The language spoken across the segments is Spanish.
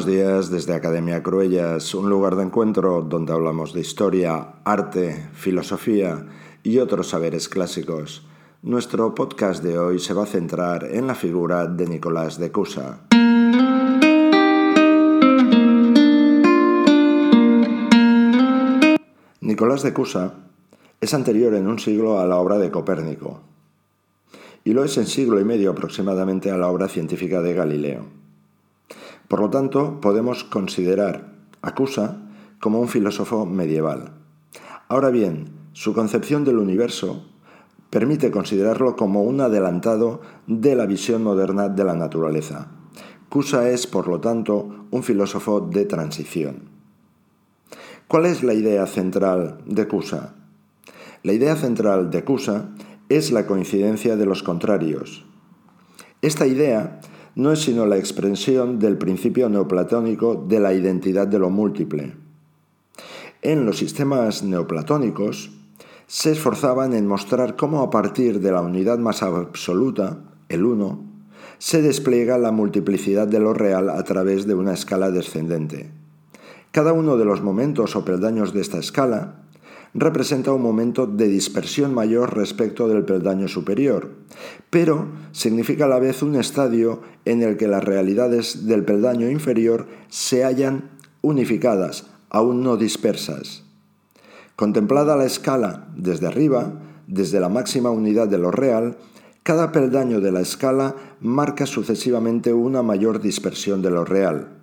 Buenos días desde Academia Cruellas, un lugar de encuentro donde hablamos de historia, arte, filosofía y otros saberes clásicos. Nuestro podcast de hoy se va a centrar en la figura de Nicolás de Cusa. Nicolás de Cusa es anterior en un siglo a la obra de Copérnico y lo es en siglo y medio aproximadamente a la obra científica de Galileo. Por lo tanto, podemos considerar a Cusa como un filósofo medieval. Ahora bien, su concepción del universo permite considerarlo como un adelantado de la visión moderna de la naturaleza. Cusa es, por lo tanto, un filósofo de transición. ¿Cuál es la idea central de Cusa? La idea central de Cusa es la coincidencia de los contrarios. Esta idea no es sino la expresión del principio neoplatónico de la identidad de lo múltiple. En los sistemas neoplatónicos se esforzaban en mostrar cómo a partir de la unidad más absoluta, el uno, se despliega la multiplicidad de lo real a través de una escala descendente. Cada uno de los momentos o peldaños de esta escala representa un momento de dispersión mayor respecto del peldaño superior, pero significa a la vez un estadio en el que las realidades del peldaño inferior se hallan unificadas, aún no dispersas. Contemplada la escala desde arriba, desde la máxima unidad de lo real, cada peldaño de la escala marca sucesivamente una mayor dispersión de lo real.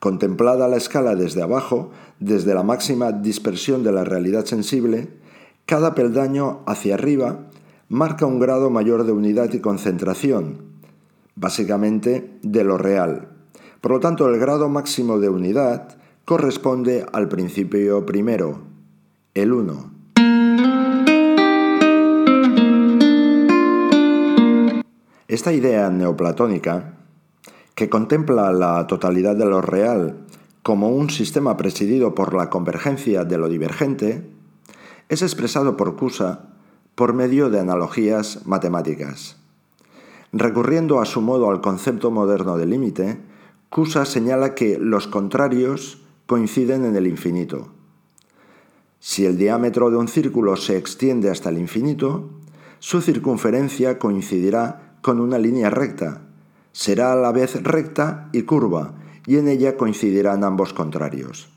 Contemplada la escala desde abajo, desde la máxima dispersión de la realidad sensible, cada peldaño hacia arriba marca un grado mayor de unidad y concentración, básicamente de lo real. Por lo tanto, el grado máximo de unidad corresponde al principio primero, el 1. Esta idea neoplatónica que contempla la totalidad de lo real como un sistema presidido por la convergencia de lo divergente, es expresado por Cusa por medio de analogías matemáticas. Recurriendo a su modo al concepto moderno de límite, Cusa señala que los contrarios coinciden en el infinito. Si el diámetro de un círculo se extiende hasta el infinito, su circunferencia coincidirá con una línea recta, será a la vez recta y curva, y en ella coincidirán ambos contrarios.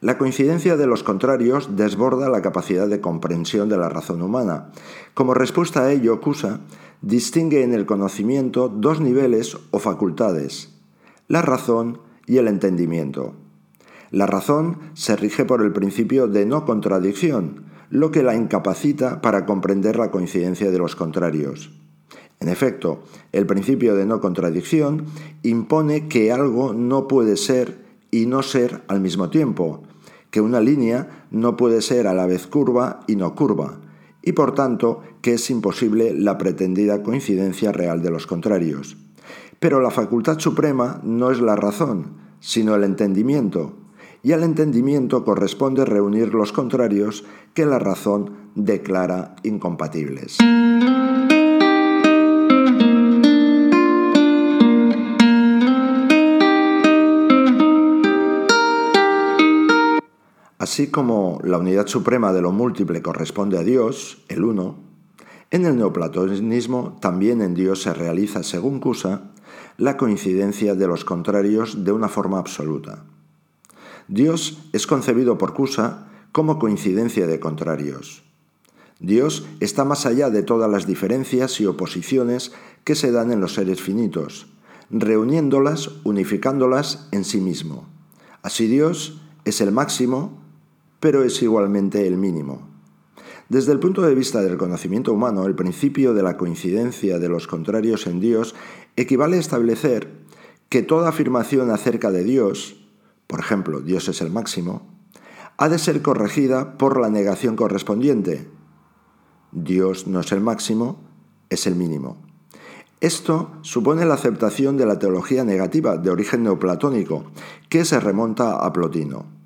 La coincidencia de los contrarios desborda la capacidad de comprensión de la razón humana. Como respuesta a ello, Cusa distingue en el conocimiento dos niveles o facultades, la razón y el entendimiento. La razón se rige por el principio de no contradicción, lo que la incapacita para comprender la coincidencia de los contrarios. En efecto, el principio de no contradicción impone que algo no puede ser y no ser al mismo tiempo, que una línea no puede ser a la vez curva y no curva, y por tanto que es imposible la pretendida coincidencia real de los contrarios. Pero la facultad suprema no es la razón, sino el entendimiento, y al entendimiento corresponde reunir los contrarios que la razón declara incompatibles. Así como la unidad suprema de lo múltiple corresponde a Dios, el uno, en el neoplatonismo también en Dios se realiza, según Cusa, la coincidencia de los contrarios de una forma absoluta. Dios es concebido por Cusa como coincidencia de contrarios. Dios está más allá de todas las diferencias y oposiciones que se dan en los seres finitos, reuniéndolas, unificándolas en sí mismo. Así Dios es el máximo pero es igualmente el mínimo. Desde el punto de vista del conocimiento humano, el principio de la coincidencia de los contrarios en Dios equivale a establecer que toda afirmación acerca de Dios, por ejemplo, Dios es el máximo, ha de ser corregida por la negación correspondiente. Dios no es el máximo, es el mínimo. Esto supone la aceptación de la teología negativa de origen neoplatónico, que se remonta a Plotino.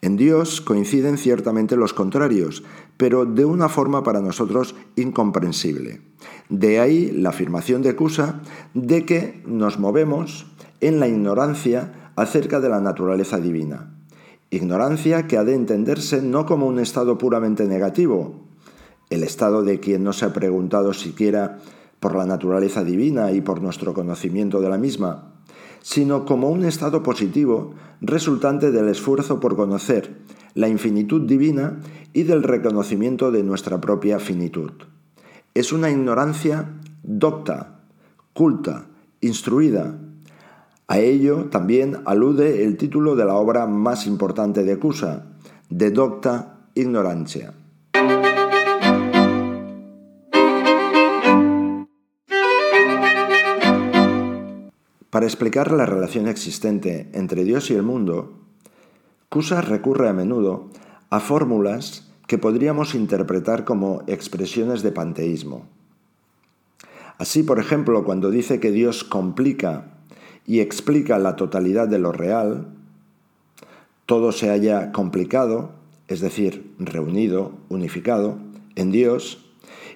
En Dios coinciden ciertamente los contrarios, pero de una forma para nosotros incomprensible. De ahí la afirmación de Cusa de que nos movemos en la ignorancia acerca de la naturaleza divina. Ignorancia que ha de entenderse no como un estado puramente negativo, el estado de quien no se ha preguntado siquiera por la naturaleza divina y por nuestro conocimiento de la misma, sino como un estado positivo resultante del esfuerzo por conocer la infinitud divina y del reconocimiento de nuestra propia finitud. Es una ignorancia docta, culta, instruida. A ello también alude el título de la obra más importante de Cusa, De docta ignorancia. Para explicar la relación existente entre Dios y el mundo, Cusa recurre a menudo a fórmulas que podríamos interpretar como expresiones de panteísmo. Así, por ejemplo, cuando dice que Dios complica y explica la totalidad de lo real, todo se haya complicado, es decir, reunido, unificado, en Dios,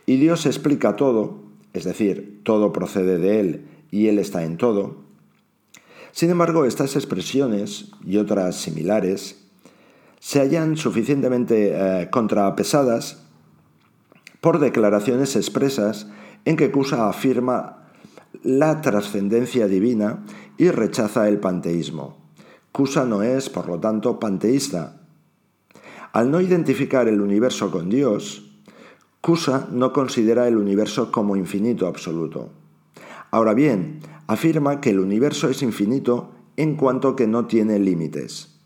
y Dios explica todo, es decir, todo procede de Él y Él está en todo. Sin embargo, estas expresiones y otras similares se hallan suficientemente eh, contrapesadas por declaraciones expresas en que Cusa afirma la trascendencia divina y rechaza el panteísmo. Cusa no es, por lo tanto, panteísta. Al no identificar el universo con Dios, Cusa no considera el universo como infinito absoluto. Ahora bien, afirma que el universo es infinito en cuanto que no tiene límites.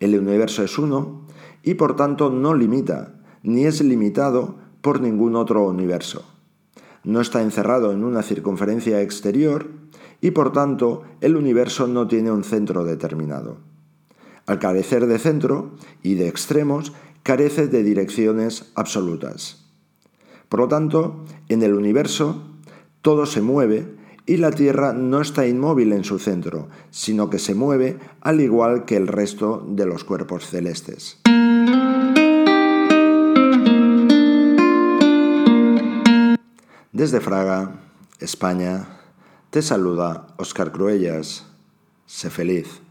El universo es uno y por tanto no limita, ni es limitado por ningún otro universo no está encerrado en una circunferencia exterior y por tanto el universo no tiene un centro determinado. Al carecer de centro y de extremos, carece de direcciones absolutas. Por lo tanto, en el universo todo se mueve y la Tierra no está inmóvil en su centro, sino que se mueve al igual que el resto de los cuerpos celestes. Desde Fraga, España, te saluda Oscar Cruellas. Sé feliz.